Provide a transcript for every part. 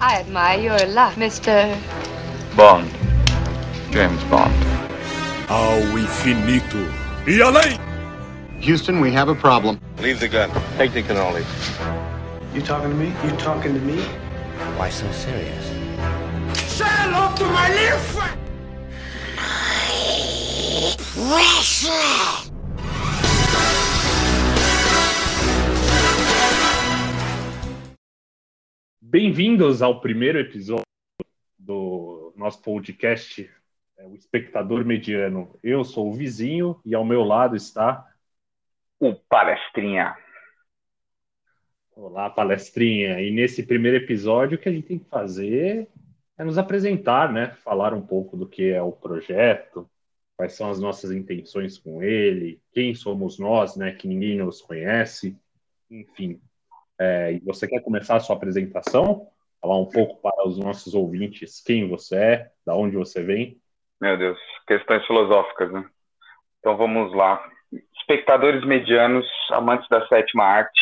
I admire your luck, Mr. Bond. James Bond. Ao infinito e além! Houston, we have a problem. Leave the gun. Take the cannoli. You talking to me? You talking to me? Why so serious? Say hello to my little friend! Bem-vindos ao primeiro episódio do nosso podcast, é, o Espectador Mediano. Eu sou o vizinho e ao meu lado está. O Palestrinha. Olá, palestrinha. E nesse primeiro episódio, o que a gente tem que fazer é nos apresentar, né? Falar um pouco do que é o projeto, quais são as nossas intenções com ele, quem somos nós, né? Que ninguém nos conhece, enfim. É, e você quer começar a sua apresentação? Falar um pouco para os nossos ouvintes quem você é, da onde você vem? Meu Deus, questões filosóficas, né? Então vamos lá. Espectadores medianos, amantes da sétima arte.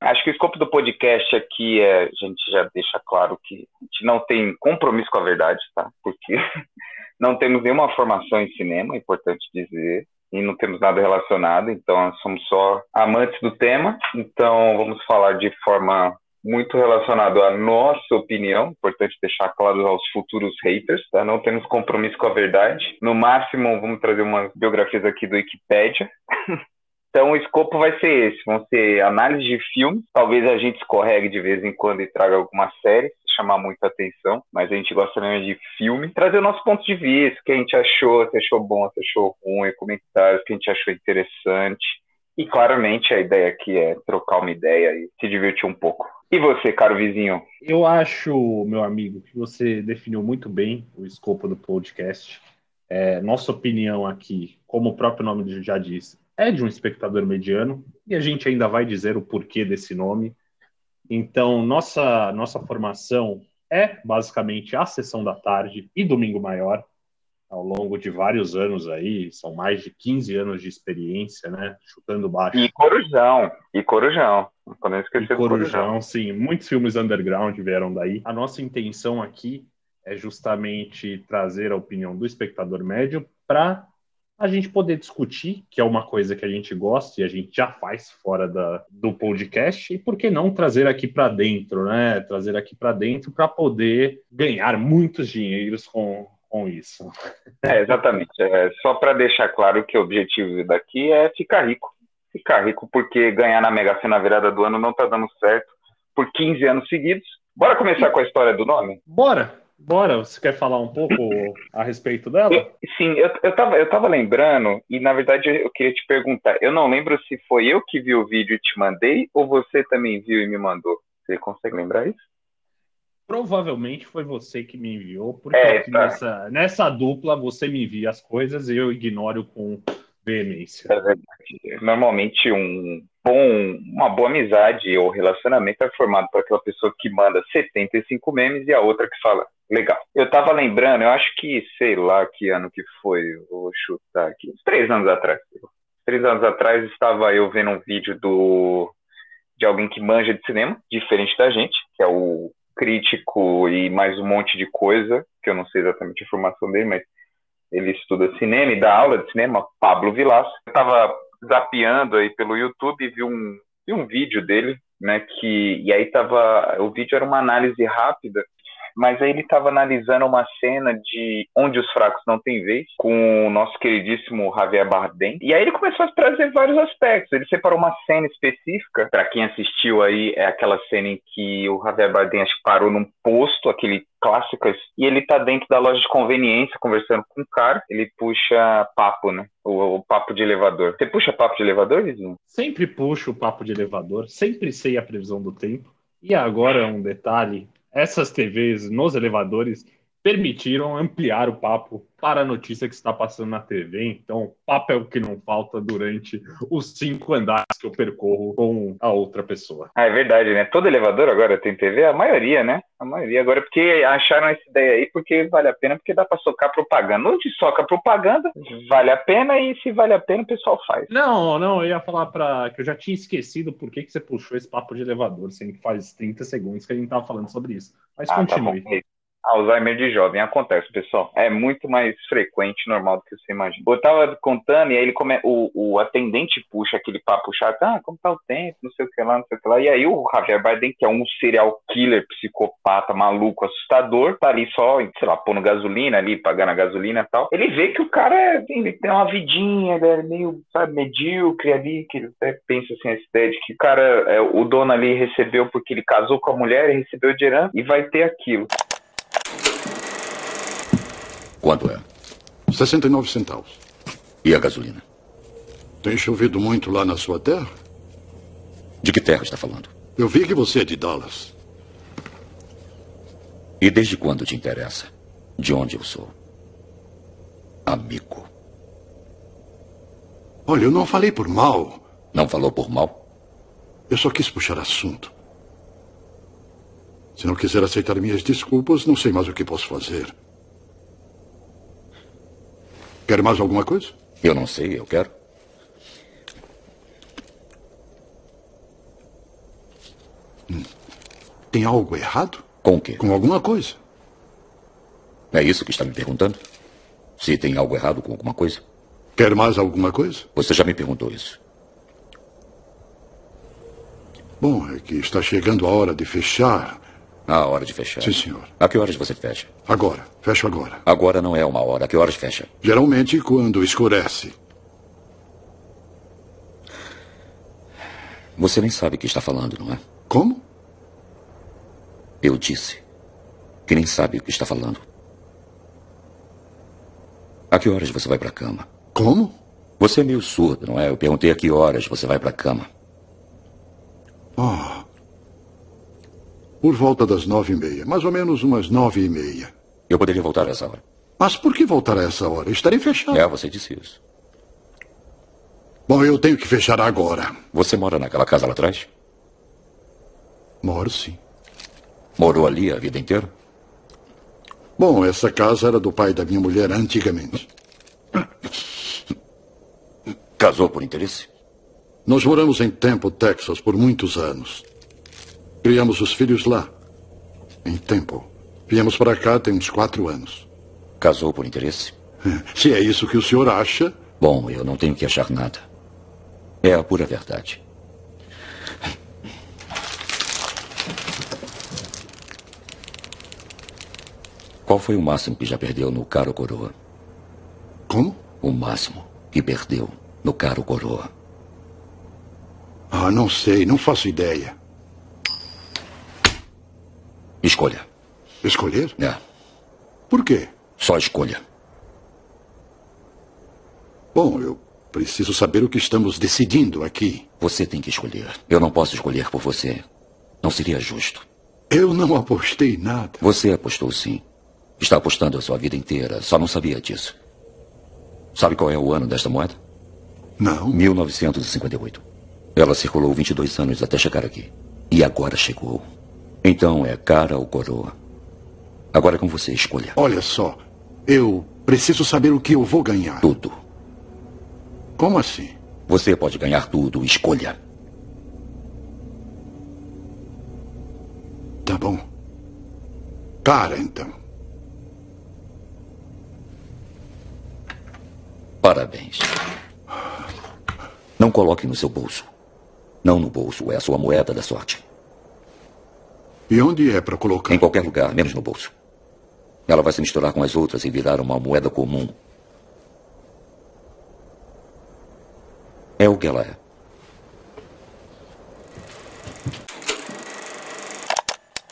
Acho que o escopo do podcast aqui é, a gente já deixa claro que a gente não tem compromisso com a verdade, tá? Porque não temos nenhuma formação em cinema, é importante dizer, e não temos nada relacionado, então somos só amantes do tema. Então vamos falar de forma muito relacionado à nossa opinião, importante deixar claro aos futuros haters, tá? Não temos compromisso com a verdade. No máximo, vamos trazer umas biografias aqui do Wikipedia. Então, o escopo vai ser esse: vão ser análise de filmes. Talvez a gente escorregue de vez em quando e traga alguma série, chamar muita atenção, mas a gente gosta mesmo de filme. Trazer o nosso ponto de vista, o que a gente achou, se achou bom, se achou ruim, comentários que a gente achou interessante. E claramente a ideia aqui é trocar uma ideia e se divertir um pouco. E você, caro vizinho? Eu acho, meu amigo, que você definiu muito bem o escopo do podcast. É, nossa opinião aqui, como o próprio nome já disse, é de um espectador mediano, e a gente ainda vai dizer o porquê desse nome. Então, nossa, nossa formação é basicamente a sessão da tarde e domingo maior, ao longo de vários anos aí, são mais de 15 anos de experiência, né? Chutando baixo. E Corujão, e Corujão. Não podemos E esquecer do Corujão, Corujão. sim. Muitos filmes underground vieram daí. A nossa intenção aqui é justamente trazer a opinião do espectador médio para a gente poder discutir, que é uma coisa que a gente gosta e a gente já faz fora da, do podcast, e por que não trazer aqui para dentro, né? Trazer aqui para dentro para poder ganhar muitos dinheiros com, com isso. É, exatamente. É, só para deixar claro que o objetivo daqui é ficar rico. Ficar rico porque ganhar na Mega Sena na virada do ano não tá dando certo por 15 anos seguidos. Bora começar com a história do nome? Bora! Bora! Você quer falar um pouco a respeito dela? Sim, eu, eu, tava, eu tava lembrando, e na verdade eu queria te perguntar. Eu não lembro se foi eu que vi o vídeo e te mandei, ou você também viu e me mandou. Você consegue lembrar isso? Provavelmente foi você que me enviou, porque É, tá. nessa, nessa dupla você me envia as coisas e eu ignoro com veemência. É verdade. Normalmente um bom, uma boa amizade ou relacionamento é formado por aquela pessoa que manda 75 memes e a outra que fala, legal. Eu tava lembrando, eu acho que, sei lá que ano que foi, vou chutar aqui, três anos atrás. Três anos atrás estava eu vendo um vídeo do de alguém que manja de cinema, diferente da gente, que é o crítico e mais um monte de coisa, que eu não sei exatamente a formação dele, mas ele estuda cinema e dá aula de cinema, Pablo Vilaça. Eu tava zapeando aí pelo YouTube e vi um, vi um vídeo dele, né, que, e aí tava, o vídeo era uma análise rápida, mas aí ele tava analisando uma cena de Onde os Fracos Não Têm Vez, com o nosso queridíssimo Javier Bardem, e aí ele começou a trazer vários aspectos, ele separou uma cena específica, para quem assistiu aí, é aquela cena em que o Javier Bardem acho que parou num posto, aquele clássicas, e ele tá dentro da loja de conveniência conversando com um cara, ele puxa papo, né? O, o papo de elevador. Você puxa papo de elevador, vizinho? Sempre puxo o papo de elevador, sempre sei a previsão do tempo. E agora um detalhe: essas TVs nos elevadores permitiram ampliar o papo para a notícia que está passando na TV. Então, papo é o que não falta durante os cinco andares que eu percorro com a outra pessoa. Ah, é verdade, né? Todo elevador agora tem TV, a maioria, né? A maioria agora, porque acharam essa ideia aí, porque vale a pena, porque dá para socar propaganda. Onde soca propaganda, vale a pena, e se vale a pena, o pessoal faz. Não, não, eu ia falar para que eu já tinha esquecido por que, que você puxou esse papo de elevador, sendo que faz 30 segundos que a gente tava falando sobre isso. Mas Ah, tá continue. bom. Alzheimer de jovem acontece, pessoal. É muito mais frequente, normal do que você imagina. Eu tava contando e aí ele come... o, o atendente puxa aquele papo chato, ah, como tá o tempo, não sei o que lá, não sei o que lá. E aí o Javier Bardem, que é um serial killer, psicopata, maluco, assustador, tá ali só, sei lá, pondo gasolina ali, pagando a gasolina e tal. Ele vê que o cara ele tem uma vidinha, ele é meio, sabe, medíocre ali, que ele até pensa assim, essa ideia de que o cara, é, o dono ali recebeu porque ele casou com a mulher, e recebeu de herança e vai ter aquilo. Quanto é? 69 centavos. E a gasolina? Tem chovido muito lá na sua terra? De que terra está falando? Eu vi que você é de Dallas. E desde quando te interessa? De onde eu sou? Amigo. Olha, eu não falei por mal. Não falou por mal? Eu só quis puxar assunto. Se não quiser aceitar minhas desculpas, não sei mais o que posso fazer. Quer mais alguma coisa? Eu não sei, eu quero. Tem algo errado? Com o quê? Com alguma coisa? É isso que está me perguntando? Se tem algo errado com alguma coisa? Quer mais alguma coisa? Você já me perguntou isso. Bom, é que está chegando a hora de fechar. A hora de fechar. Sim, senhor. A que horas você fecha? Agora. Fecho agora. Agora não é uma hora. A que horas fecha? Geralmente quando escurece. Você nem sabe o que está falando, não é? Como? Eu disse que nem sabe o que está falando. A que horas você vai para a cama? Como? Você é meio surdo, não é? Eu perguntei a que horas você vai para a cama. Oh. Por volta das nove e meia. Mais ou menos umas nove e meia. Eu poderia voltar a essa hora. Mas por que voltar a essa hora? Estarei fechado. É, você disse isso. Bom, eu tenho que fechar agora. Você mora naquela casa lá atrás? Moro, sim. Morou ali a vida inteira? Bom, essa casa era do pai da minha mulher antigamente. Casou por interesse? Nós moramos em Temple, Texas, por muitos anos. Criamos os filhos lá, em Temple. Viemos para cá tem uns quatro anos. Casou por interesse? Se é isso que o senhor acha. Bom, eu não tenho que achar nada. É a pura verdade. Qual foi o máximo que já perdeu no caro coroa? Como? O máximo que perdeu no caro coroa. Ah, não sei, não faço ideia. Escolha. Escolher? É. Por quê? Só escolha. Bom, eu preciso saber o que estamos decidindo aqui. Você tem que escolher. Eu não posso escolher por você. Não seria justo. Eu não apostei nada. Você apostou sim. Está apostando a sua vida inteira, só não sabia disso. Sabe qual é o ano desta moeda? Não. 1958. Ela circulou 22 anos até chegar aqui. E agora chegou. Então é cara ou coroa? Agora é com você, escolha. Olha só, eu preciso saber o que eu vou ganhar. Tudo. Como assim? Você pode ganhar tudo, escolha. Tá bom. Cara, então. Parabéns. Não coloque no seu bolso. Não no bolso, é a sua moeda da sorte. E onde é para colocar? Em qualquer lugar, menos no bolso. Ela vai se misturar com as outras e virar uma moeda comum. É o que ela é.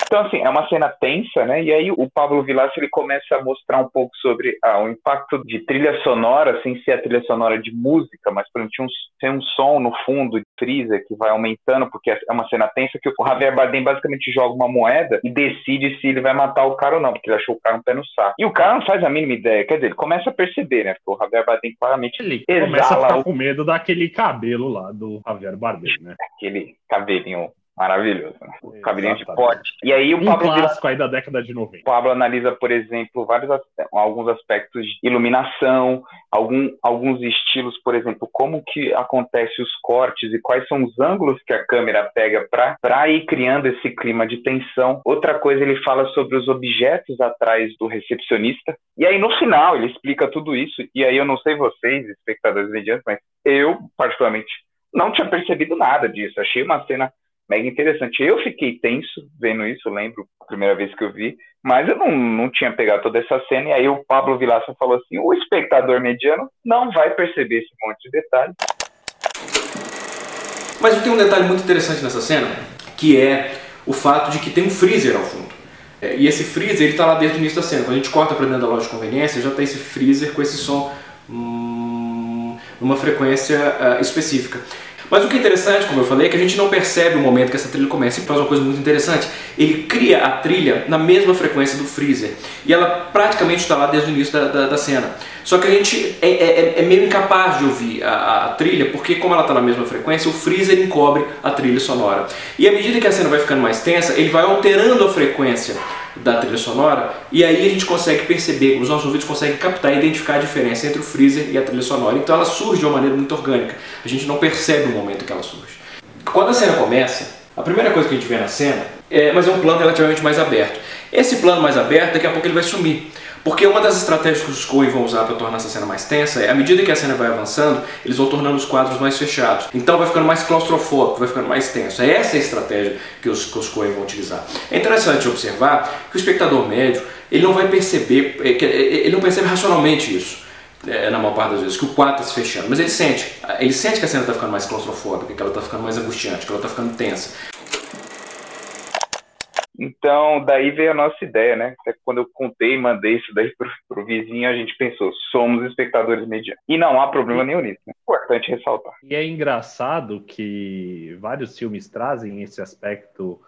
Então, assim, é uma cena tensa, né? E aí o Pablo Vilaça, ele começa a mostrar um pouco sobre ah, o impacto de trilha sonora, sem ser a trilha sonora de música, mas, por exemplo, tem um, um som no fundo de freezer que vai aumentando, porque é uma cena tensa que o Javier Bardem basicamente joga uma moeda e decide se ele vai matar o cara ou não, porque ele achou o cara um pé no saco. E o cara não faz a mínima ideia, quer dizer, ele começa a perceber, né? Porque o Javier Bardem claramente ele começa a ficar o... com medo daquele cabelo lá do Javier Bardem, né? Aquele cabelinho Maravilhoso. Né? Cabelinho de pote. E aí o um Pablo clássico aí da década de 90. O Pablo analisa, por exemplo, vários alguns aspectos de iluminação, algum, alguns estilos, por exemplo, como que acontece os cortes e quais são os ângulos que a câmera pega para ir criando esse clima de tensão. Outra coisa, ele fala sobre os objetos atrás do recepcionista. E aí, no final, ele explica tudo isso. E aí, eu não sei vocês, espectadores medianos, mas eu, particularmente, não tinha percebido nada disso. Achei uma cena mega interessante. Eu fiquei tenso vendo isso, lembro primeira vez que eu vi, mas eu não, não tinha pegado toda essa cena, e aí o Pablo Vilaça falou assim: o espectador mediano não vai perceber esse monte de detalhe. Mas tem um detalhe muito interessante nessa cena, que é o fato de que tem um freezer ao fundo. É, e esse freezer ele está lá desde o início da cena. Quando a gente corta para dentro da loja de conveniência, já tem esse freezer com esse som hum, numa frequência uh, específica. Mas o que é interessante, como eu falei, é que a gente não percebe o momento que essa trilha começa e faz uma coisa muito interessante. Ele cria a trilha na mesma frequência do freezer. E ela praticamente está lá desde o início da, da, da cena. Só que a gente é, é, é meio incapaz de ouvir a, a trilha, porque como ela está na mesma frequência, o freezer encobre a trilha sonora. E à medida que a cena vai ficando mais tensa, ele vai alterando a frequência da trilha sonora e aí a gente consegue perceber, os nossos ouvidos conseguem captar e identificar a diferença entre o freezer e a trilha sonora. Então ela surge de uma maneira muito orgânica. A gente não percebe o momento que ela surge. Quando a cena começa, a primeira coisa que a gente vê na cena é, mas é um plano relativamente mais aberto. Esse plano mais aberto, daqui a pouco ele vai sumir. Porque uma das estratégias que os Coen vão usar para tornar essa cena mais tensa é, à medida que a cena vai avançando, eles vão tornando os quadros mais fechados. Então vai ficando mais claustrofóbico, vai ficando mais tenso. É essa a estratégia que os, que os Coen vão utilizar. É interessante observar que o espectador médio, ele não vai perceber, é, é, ele não percebe racionalmente isso. É, na maior parte das vezes, que o quadro está se fechando, mas ele sente, ele sente que a cena está ficando mais claustrofóbica, que ela está ficando mais angustiante, que ela está ficando tensa. Então, daí veio a nossa ideia, né? Até quando eu contei e mandei isso daí pro, pro vizinho, a gente pensou, somos espectadores medianos. E não há problema nenhum nisso, né? Importante ressaltar. E é engraçado que vários filmes trazem esse aspecto,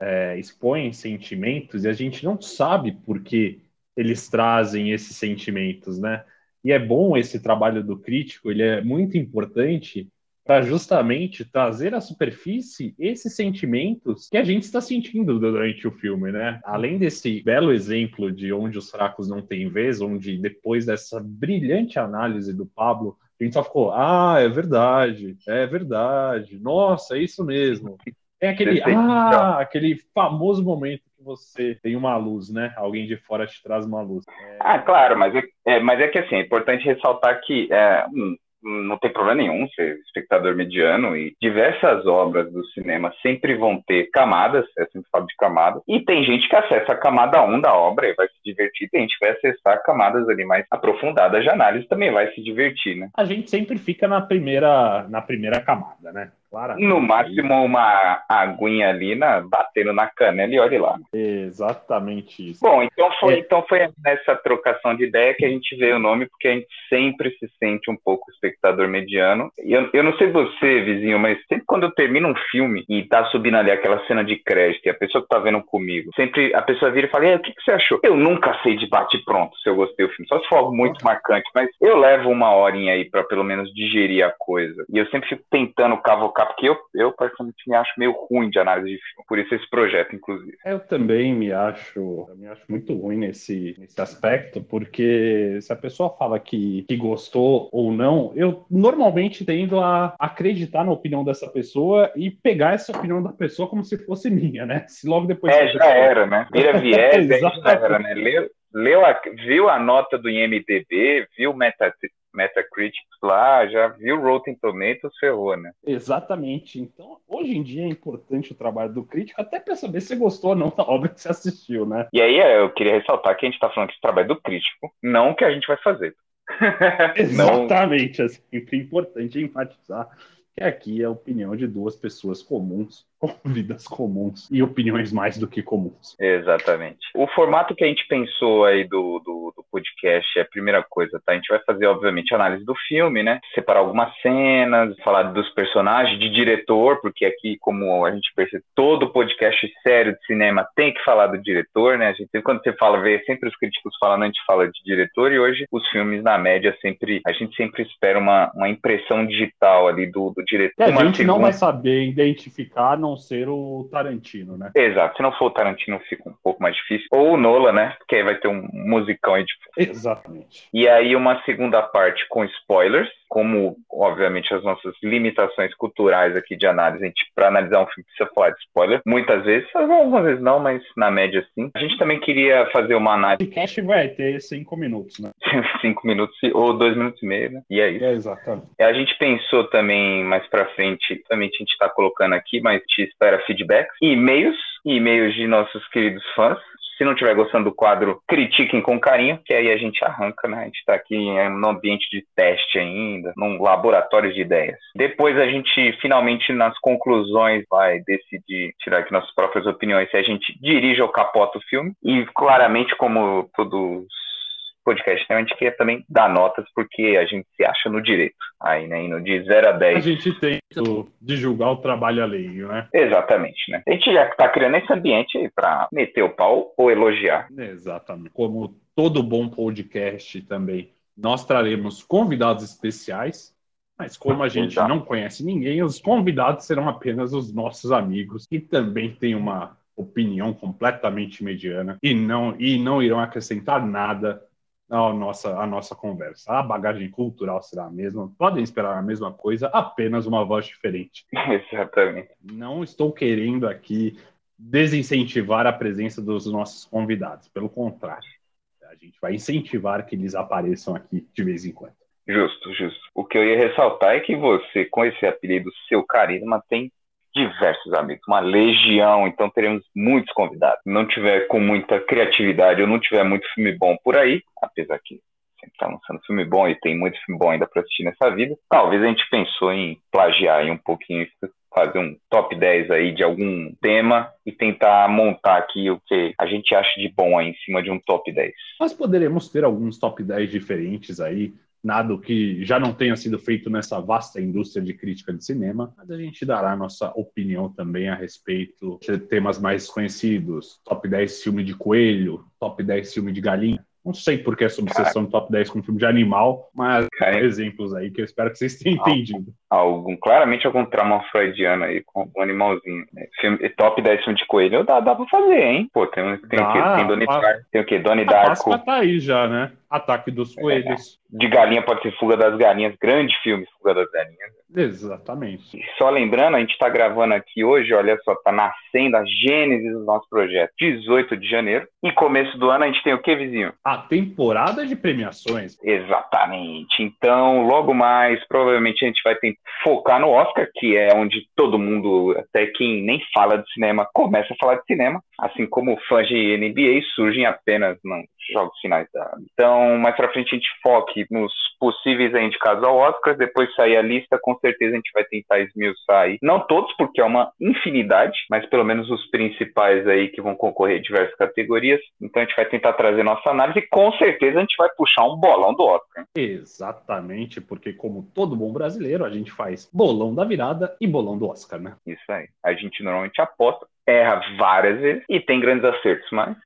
é, expõem sentimentos, e a gente não sabe por que eles trazem esses sentimentos, né? E é bom esse trabalho do crítico, ele é muito importante para justamente trazer à superfície esses sentimentos que a gente está sentindo durante o filme, né? Além desse belo exemplo de onde os fracos não têm vez, onde depois dessa brilhante análise do Pablo, a gente só ficou, ah, é verdade, é verdade, nossa, é isso mesmo. É aquele, ah, aquele famoso momento que você tem uma luz, né? Alguém de fora te traz uma luz. É... Ah, claro, mas é, é, mas é que assim, é importante ressaltar que é, um, não tem problema nenhum ser espectador mediano e diversas obras do cinema sempre vão ter camadas, é sempre falo de camadas, e tem gente que acessa a camada 1 da obra e vai se divertir, tem gente que vai acessar camadas ali mais aprofundadas de análise também vai se divertir, né? A gente sempre fica na primeira, na primeira camada, né? No máximo uma aguinha ali na, batendo na canela e olhe lá. Exatamente isso. Bom, então foi, é. então foi nessa trocação de ideia que a gente veio o nome, porque a gente sempre se sente um pouco espectador mediano. E eu, eu não sei você, vizinho, mas sempre quando eu termino um filme e tá subindo ali aquela cena de crédito e a pessoa que tá vendo comigo, sempre a pessoa vira e fala, o que, que você achou? Eu nunca sei de bate pronto se eu gostei do filme, só se for algo muito marcante, mas eu levo uma horinha aí para pelo menos digerir a coisa. E eu sempre fico tentando cavocar porque eu, eu particularmente me acho meio ruim de análise de filme, por isso esse projeto, inclusive. Eu também me acho, me acho muito ruim nesse, nesse aspecto, porque se a pessoa fala que, que gostou ou não, eu normalmente tendo a acreditar na opinião dessa pessoa e pegar essa opinião da pessoa como se fosse minha, né? Se logo depois. É, já pessoa... era, né? Vira viés, já era, né? Leu, leu a, viu a nota do IMDB, viu o Metacritic Metacritic lá, já viu Rotten Tomatoes, ferrou, né? Exatamente. Então, hoje em dia é importante o trabalho do crítico, até para saber se gostou ou não da obra que você assistiu, né? E aí eu queria ressaltar que a gente está falando que esse trabalho do crítico, não o que a gente vai fazer. Exatamente, é sempre importante enfatizar que aqui é a opinião de duas pessoas comuns vidas comuns e opiniões mais do que comuns. Exatamente. O formato que a gente pensou aí do, do, do, podcast é a primeira coisa, tá? A gente vai fazer, obviamente, análise do filme, né? Separar algumas cenas, falar dos personagens, de diretor, porque aqui, como a gente percebe, todo podcast sério de cinema tem que falar do diretor, né? A gente quando você fala, vê sempre os críticos falando, a gente fala de diretor, e hoje os filmes, na média, sempre, a gente sempre espera uma, uma impressão digital ali do, do diretor. É, a gente segunda... não vai saber identificar a não ser o Tarantino, né? Exato. Se não for o Tarantino, fica um pouco mais difícil. Ou o Nola, né? Porque aí vai ter um musicão aí de. Exatamente. E aí uma segunda parte com spoilers como, obviamente, as nossas limitações culturais aqui de análise, a gente, para analisar um filme, precisa falar de spoiler. Muitas vezes, algumas vezes não, mas na média sim. A gente também queria fazer uma análise. O podcast vai ter cinco minutos, né? cinco minutos ou dois minutos e meio, né? E é isso. É, exatamente. A gente pensou também mais para frente, também a gente está colocando aqui, mas te espera feedbacks, e-mails, e-mails de nossos queridos fãs se não estiver gostando do quadro, critiquem com carinho, que aí a gente arranca, né? A gente está aqui no ambiente de teste ainda, num laboratório de ideias. Depois a gente, finalmente, nas conclusões, vai decidir tirar aqui nossas próprias opiniões se a gente dirige ou capota o filme. E claramente, como todos podcast, né? A gente quer também dar notas porque a gente se acha no direito. Aí, né? Indo de 0 a 10. A gente tem de julgar o trabalho alheio, né? Exatamente, né? A gente já está criando esse ambiente para meter o pau ou elogiar. Exatamente. Como todo bom podcast também, nós traremos convidados especiais. Mas como a gente Exato. não conhece ninguém, os convidados serão apenas os nossos amigos, que também têm uma opinião completamente mediana e não, e não irão acrescentar nada a nossa, a nossa conversa. A bagagem cultural será a mesma, podem esperar a mesma coisa, apenas uma voz diferente. Exatamente. Não estou querendo aqui desincentivar a presença dos nossos convidados, pelo contrário. A gente vai incentivar que eles apareçam aqui de vez em quando. Justo, justo. O que eu ia ressaltar é que você, com esse apelido, seu carisma, tem diversos amigos, uma legião, então teremos muitos convidados. Não tiver com muita criatividade ou não tiver muito filme bom por aí, apesar que sempre está lançando filme bom e tem muito filme bom ainda para assistir nessa vida, talvez a gente pensou em plagiar aí um pouquinho isso, fazer um top 10 aí de algum tema e tentar montar aqui o que a gente acha de bom aí em cima de um top 10. Nós poderemos ter alguns top 10 diferentes aí, nada que já não tenha sido feito nessa vasta indústria de crítica de cinema, mas a gente dará nossa opinião também a respeito de temas mais conhecidos, top 10 filme de coelho, top 10 filme de galinha. Não sei por que essa obsessão top 10 com filme de animal, mas Cara, exemplos aí que eu espero que vocês tenham entendido. Algum, claramente algum trauma freudiano aí com um animalzinho. Né? Filme, top 10 filme de coelho dá, dá pra fazer, hein? Pô, tem, tem, dá, tem, Donnie Dar tem o quê? Donnie Darko. A tá aí já, né? Ataque dos é, Coelhos. De Galinha pode ser Fuga das Galinhas, grande filme Fuga das Galinhas. Exatamente. E só lembrando, a gente está gravando aqui hoje, olha só, tá nascendo a gênese do nosso projeto. 18 de janeiro. E começo do ano a gente tem o que, vizinho? A temporada de premiações. Exatamente. Então, logo mais, provavelmente a gente vai ter que focar no Oscar, que é onde todo mundo, até quem nem fala de cinema, começa a falar de cinema. Assim como fãs de NBA surgem apenas nos jogos finais da. Então, mais pra frente a gente foque nos possíveis indicados ao Oscar, depois sair a lista, com certeza a gente vai tentar esmiuçar aí. Não todos, porque é uma infinidade, mas pelo menos os principais aí que vão concorrer em diversas categorias. Então a gente vai tentar trazer nossa análise e com certeza a gente vai puxar um bolão do Oscar. Exatamente, porque como todo bom brasileiro, a gente faz bolão da virada e bolão do Oscar, né? Isso aí. A gente normalmente aposta erra várias vezes e tem grandes acertos, mas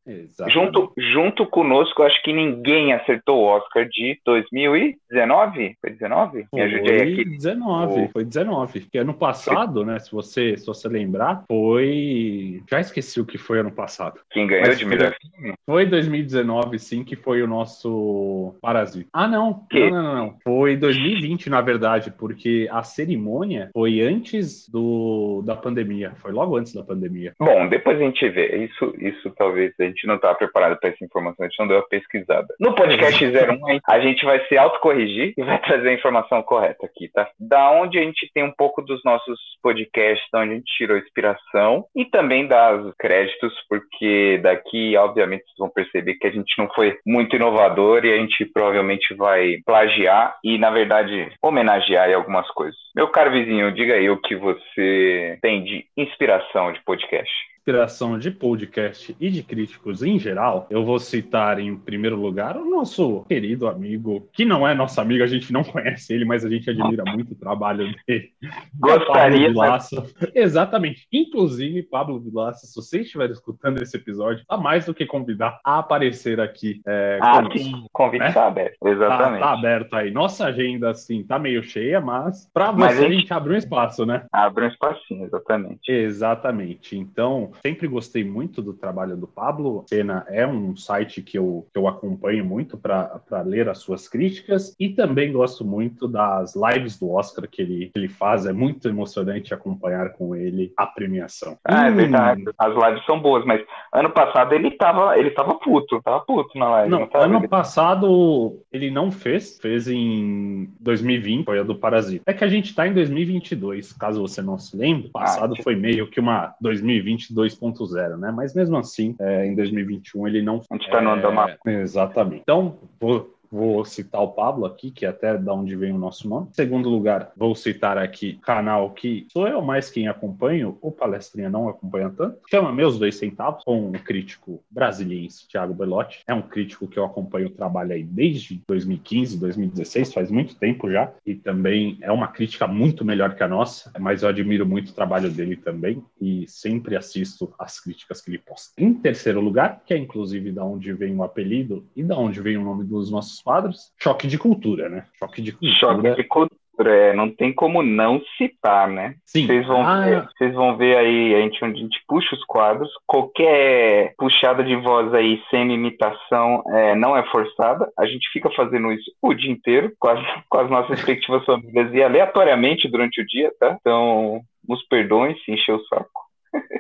junto, junto conosco, acho que ninguém acertou o Oscar de 2019. Foi 19? Me ajudei aqui. 19, o... foi 19. Porque ano passado, né, se você, se você lembrar, foi... Já esqueci o que foi ano passado. Quem ganhou mas de melhor filme? Foi 2019, sim, que foi o nosso Parasita. Ah, não. Não, não, não, não. Foi 2020, na verdade, porque a cerimônia foi antes do, da pandemia. Foi logo antes da pandemia. Bom, depois a gente vê. Isso, isso talvez a gente não estava preparado para essa informação, a gente não deu a pesquisada. No podcast 01, a gente vai se autocorrigir e vai trazer a informação correta aqui, tá? Da onde a gente tem um pouco dos nossos podcasts, da onde a gente tirou inspiração e também das créditos, porque daqui, obviamente, vocês vão perceber que a gente não foi muito inovador e a gente provavelmente vai plagiar e, na verdade, homenagear em algumas coisas. Meu caro vizinho, diga aí o que você tem de inspiração de podcast fish. Inspiração de podcast e de críticos em geral, eu vou citar em primeiro lugar o nosso querido amigo, que não é nosso amigo, a gente não conhece ele, mas a gente admira muito o trabalho dele. Gostaria. Vilaça. Exatamente. Inclusive, Pablo Vilaça, se você estiver escutando esse episódio, tá mais do que convidar a aparecer aqui. É, ah, sim. O convite né? tá aberto. Exatamente. Tá, tá, aberto aí. Nossa agenda, assim, tá meio cheia, mas para você mas a, gente... a gente abre um espaço, né? Abre um espacinho, exatamente. Exatamente. Então, sempre gostei muito do trabalho do Pablo. Cena é um site que eu, que eu acompanho muito para ler as suas críticas e também gosto muito das lives do Oscar que ele, que ele faz. É muito emocionante acompanhar com ele a premiação. Ah, é hum. verdade. As lives são boas, mas ano passado ele tava, ele tava puto, tava puto na live. Não, não ano ele... passado ele não fez, fez em 2020, foi a do Parasita. É que a gente tá em 2022, caso você não se lembre. Ah, passado ah, foi meio que uma 2022 2.0, né? Mas mesmo assim, é, em 2021 ele não. A gente tá no andamento. Exatamente. Então, vou Vou citar o Pablo aqui, que é até da onde vem o nosso nome. Em segundo lugar, vou citar aqui canal que sou eu mais quem acompanho, o Palestrinha não acompanha tanto. Chama Meus Dois Centavos, com um crítico brasiliense, Thiago Belotti. É um crítico que eu acompanho o trabalho aí desde 2015, 2016, faz muito tempo já. E também é uma crítica muito melhor que a nossa, mas eu admiro muito o trabalho dele também e sempre assisto as críticas que ele posta. Em terceiro lugar, que é inclusive da onde vem o apelido e da onde vem o nome dos nossos quadros, choque de cultura, né? Choque de cultura. Choque de cultura. É, não tem como não citar, né? Sim. Vocês vão, ah. ver, vocês vão ver aí, a gente, onde a gente puxa os quadros, qualquer puxada de voz aí, sem imitação, é, não é forçada. A gente fica fazendo isso o dia inteiro, com as, com as nossas respectivas famílias e aleatoriamente durante o dia, tá? Então, nos perdoem se encher o saco.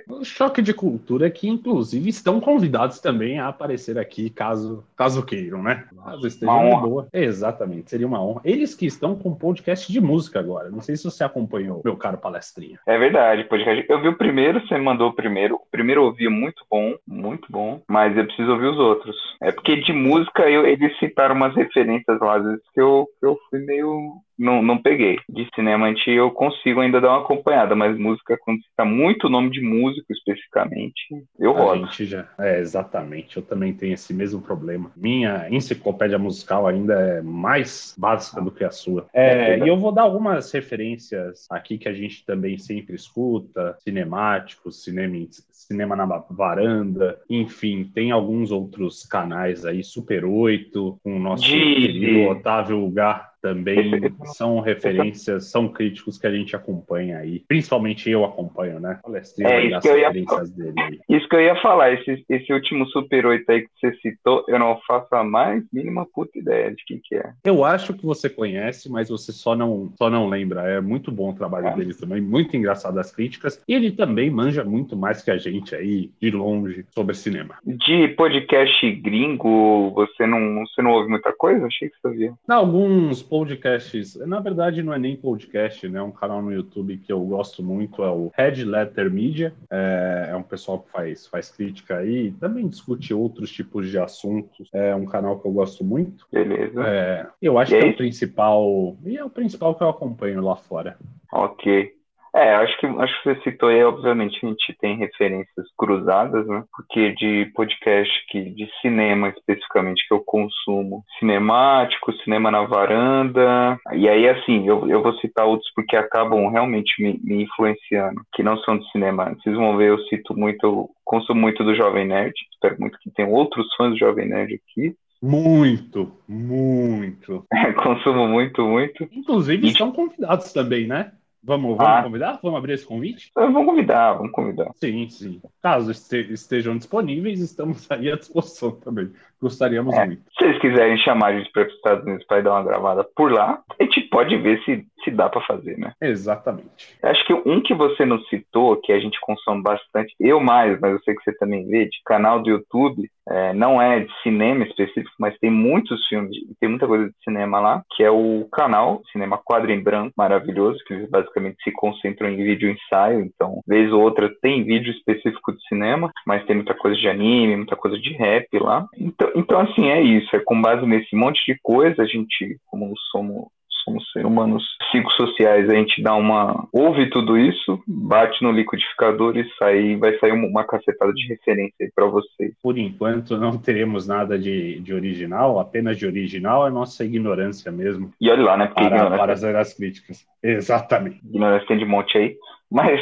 O choque de cultura que, inclusive, estão convidados também a aparecer aqui, caso, caso queiram, né? Caso estejam de boa. Exatamente, seria uma honra. Eles que estão com podcast de música agora. Não sei se você acompanhou, meu caro palestrinha. É verdade, podcast. Eu vi o primeiro, você mandou o primeiro. O primeiro eu ouvi muito bom, muito bom, mas eu preciso ouvir os outros. É porque de música eu, eles citaram umas referências lá, às vezes que eu, que eu fui meio não, não peguei. De cinema antigo eu consigo ainda dar uma acompanhada, mas música, quando cita muito nome de músico especificamente, eu rodo. A gente já, é, exatamente. Eu também tenho esse mesmo problema. Minha enciclopédia musical ainda é mais básica do que a sua. É, é e eu vou dar algumas referências aqui que a gente também sempre escuta: cinemáticos, cinema, cinema na varanda, enfim, tem alguns outros canais aí, Super 8, com o nosso de... querido Otávio Gar também são referências, são críticos que a gente acompanha aí. Principalmente eu acompanho, né? Palestrinha é, referências ia, dele isso que eu ia falar, esse, esse último Super 8 aí que você citou, eu não faço a mais mínima puta ideia de quem que é. Eu acho que você conhece, mas você só não, só não lembra. É muito bom o trabalho é. dele também, muito engraçado as críticas. E ele também manja muito mais que a gente aí, de longe, sobre cinema. De podcast gringo, você não, você não ouve muita coisa? Achei que você ouvia. Alguns podcasts, na verdade não é nem podcast, né? É um canal no YouTube que eu gosto muito, é o Red Letter Media. É, é um pessoal que faz, faz crítica aí, também discute outros tipos de assuntos. É um canal que eu gosto muito. Beleza. É, eu acho e que é, é o principal, e é o principal que eu acompanho lá fora. Ok. É, acho que, acho que você citou aí, obviamente, a gente tem referências cruzadas, né? Porque de podcast que, de cinema especificamente que eu consumo, cinemático, cinema na varanda, e aí assim, eu, eu vou citar outros porque acabam realmente me, me influenciando, que não são de cinema. Vocês vão ver, eu cito muito, eu consumo muito do Jovem Nerd, espero muito que tenham outros fãs do Jovem Nerd aqui. Muito, muito. consumo muito, muito. Inclusive, e... estão convidados também, né? Vamos, vamos ah. convidar? Vamos abrir esse convite? Vamos convidar, vamos convidar. Sim, sim. Caso estejam disponíveis, estamos aí à disposição também. Gostaríamos é. muito. Se vocês quiserem chamar a gente para os Estados Unidos para dar uma gravada por lá, a gente pode ver se, se dá para fazer, né? Exatamente. Acho que um que você não citou, que a gente consome bastante, eu mais, mas eu sei que você também vê, de canal do YouTube, é, não é de cinema específico, mas tem muitos filmes, tem muita coisa de cinema lá, que é o canal Cinema Quadro em Branco, maravilhoso, que eles basicamente se concentram em vídeo ensaio, então, vez ou outra tem vídeo específico de cinema, mas tem muita coisa de anime, muita coisa de rap lá. Então, então assim, é isso, é com base nesse monte de coisa, a gente, como somos somos seres humanos psicossociais, a gente dá uma. ouve tudo isso, bate no liquidificador e sai, vai sair uma cacetada de referência aí para vocês. Por enquanto, não teremos nada de, de original, apenas de original é nossa ignorância mesmo. E olha lá, né? Porque para, para zerar as críticas. Exatamente. Ignorância tem de monte aí. Mas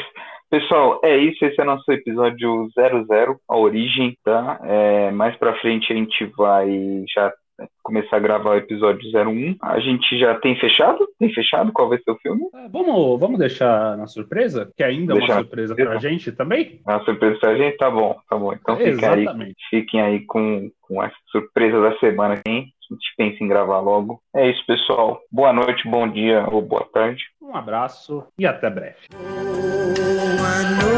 Pessoal, é isso. Esse é nosso episódio 00, a origem, tá? É, mais pra frente a gente vai já começar a gravar o episódio 01. A gente já tem fechado? Tem fechado? Qual vai ser o filme? É, vamos, vamos deixar na surpresa? Que ainda é uma surpresa pra gente também? Uma surpresa pra gente? Tá bom, tá bom. Então fiquem aí, fiquem aí com, com essa surpresa da semana, hein? A gente pensa em gravar logo. É isso, pessoal. Boa noite, bom dia ou boa tarde. Um abraço e até breve. Boa noite,